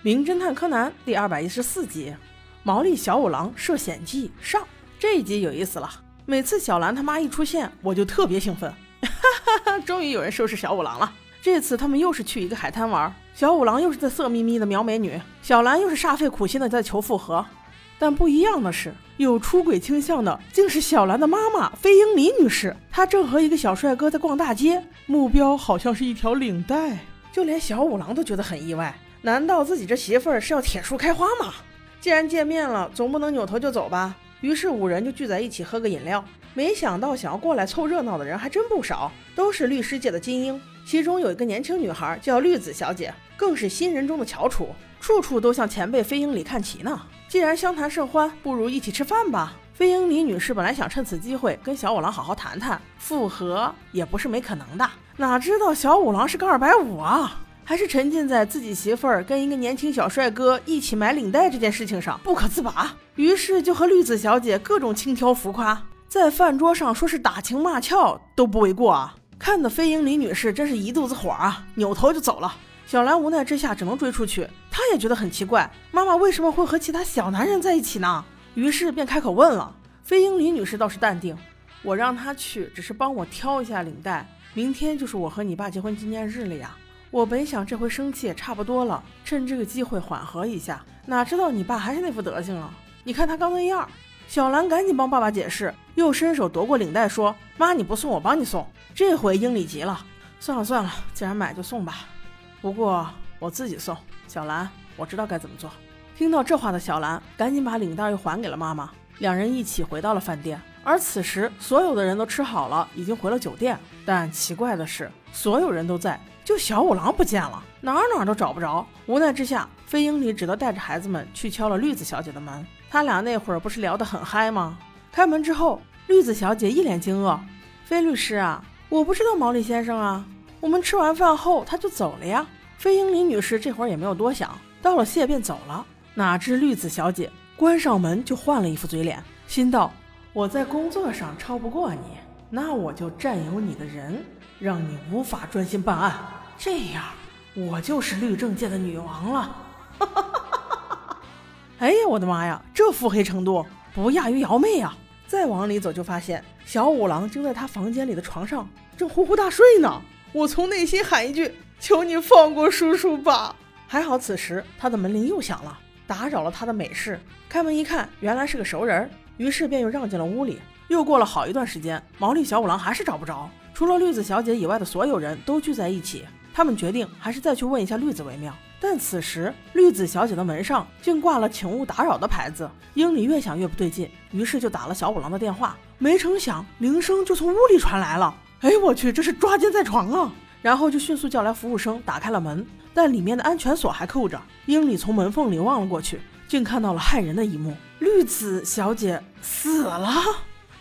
名侦探柯南第二百一十四集：毛利小五郎涉险记上。这一集有意思了，每次小兰他妈一出现，我就特别兴奋，哈哈哈！终于有人收拾小五郎了。这次他们又是去一个海滩玩，小五郎又是在色眯眯的瞄美女，小兰又是煞费苦心的在求复合。但不一样的是，有出轨倾向的竟是小兰的妈妈飞鹰李女士，她正和一个小帅哥在逛大街，目标好像是一条领带，就连小五郎都觉得很意外。难道自己这媳妇儿是要铁树开花吗？既然见面了，总不能扭头就走吧。于是五人就聚在一起喝个饮料。没想到想要过来凑热闹的人还真不少，都是律师界的精英。其中有一个年轻女孩叫绿子小姐，更是新人中的翘楚，处处都向前辈飞鹰里看齐呢。既然相谈甚欢，不如一起吃饭吧。飞鹰里女士本来想趁此机会跟小五郎好好谈谈复合，也不是没可能的。哪知道小五郎是个二百五啊！还是沉浸在自己媳妇儿跟一个年轻小帅哥一起买领带这件事情上不可自拔，于是就和绿子小姐各种轻佻浮夸，在饭桌上说是打情骂俏都不为过啊！看得飞鹰李女士真是一肚子火啊，扭头就走了。小兰无奈之下只能追出去，她也觉得很奇怪，妈妈为什么会和其他小男人在一起呢？于是便开口问了。飞鹰李女士倒是淡定，我让她去只是帮我挑一下领带，明天就是我和你爸结婚纪念日了呀。我本想这回生气也差不多了，趁这个机会缓和一下，哪知道你爸还是那副德行啊！你看他刚那样。小兰赶紧帮爸爸解释，又伸手夺过领带说：“妈，你不送我帮你送。”这回英里急了，算了算了，既然买就送吧。不过我自己送。小兰，我知道该怎么做。听到这话的小兰赶紧把领带又还给了妈妈，两人一起回到了饭店。而此时所有的人都吃好了，已经回了酒店。但奇怪的是，所有人都在。就小五郎不见了，哪儿哪儿都找不着。无奈之下，飞鹰里只得带着孩子们去敲了绿子小姐的门。他俩那会儿不是聊得很嗨吗？开门之后，绿子小姐一脸惊愕：“飞律师啊，我不知道毛利先生啊。我们吃完饭后他就走了呀。”飞鹰里女士这会儿也没有多想，道了谢便走了。哪知绿子小姐关上门就换了一副嘴脸，心道：“我在工作上超不过你，那我就占有你的人，让你无法专心办案。”这样，我就是律政界的女王了。哎呀，我的妈呀，这腹黑程度不亚于瑶妹啊！再往里走，就发现小五郎正在他房间里的床上正呼呼大睡呢。我从内心喊一句：“求你放过叔叔吧！”还好，此时他的门铃又响了，打扰了他的美事。开门一看，原来是个熟人，于是便又让进了屋里。又过了好一段时间，毛利小五郎还是找不着，除了绿子小姐以外的所有人都聚在一起。他们决定还是再去问一下绿子为妙，但此时绿子小姐的门上竟挂了“请勿打扰”的牌子。英里越想越不对劲，于是就打了小五郎的电话。没成想铃声就从屋里传来了。哎，我去，这是抓奸在床啊！然后就迅速叫来服务生，打开了门，但里面的安全锁还扣着。英里从门缝里望了过去，竟看到了骇人的一幕：绿子小姐死了。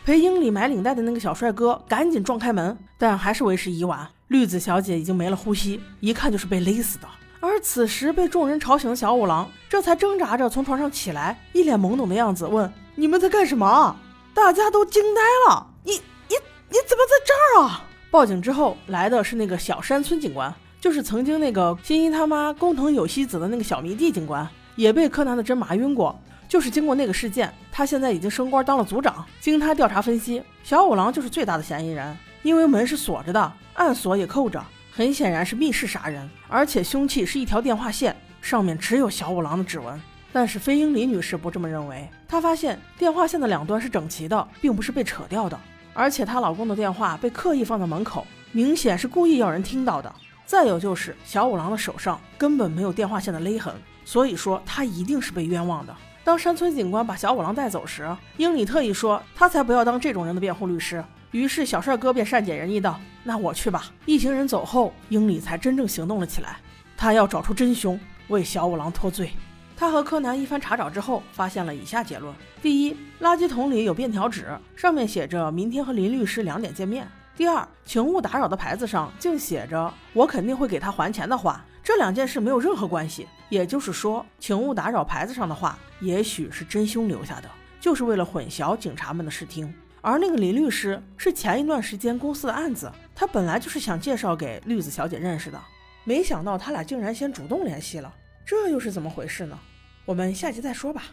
陪英里买领带的那个小帅哥赶紧撞开门，但还是为时已晚。绿子小姐已经没了呼吸，一看就是被勒死的。而此时被众人吵醒的小五郎，这才挣扎着从床上起来，一脸懵懂的样子，问：“你们在干什么？”大家都惊呆了。“你、你、你怎么在这儿啊？”报警之后来的是那个小山村警官，就是曾经那个新一他妈工藤有希子的那个小迷弟警官，也被柯南的针麻晕过。就是经过那个事件，他现在已经升官当了组长。经他调查分析，小五郎就是最大的嫌疑人，因为门是锁着的。暗锁也扣着，很显然是密室杀人，而且凶器是一条电话线，上面只有小五郎的指纹。但是飞鹰李女士不这么认为，她发现电话线的两端是整齐的，并不是被扯掉的，而且她老公的电话被刻意放在门口，明显是故意要人听到的。再有就是小五郎的手上根本没有电话线的勒痕，所以说他一定是被冤枉的。当山村警官把小五郎带走时，英里特意说他才不要当这种人的辩护律师。于是小帅哥便善解人意道：“那我去吧。”一行人走后，英里才真正行动了起来。他要找出真凶，为小五郎脱罪。他和柯南一番查找之后，发现了以下结论：第一，垃圾桶里有便条纸，上面写着明天和林律师两点见面；第二，请勿打扰的牌子上竟写着我肯定会给他还钱的话。这两件事没有任何关系。也就是说，请勿打扰牌子上的话，也许是真凶留下的，就是为了混淆警察们的视听。而那个林律师是前一段时间公司的案子，他本来就是想介绍给绿子小姐认识的，没想到他俩竟然先主动联系了。这又是怎么回事呢？我们下集再说吧。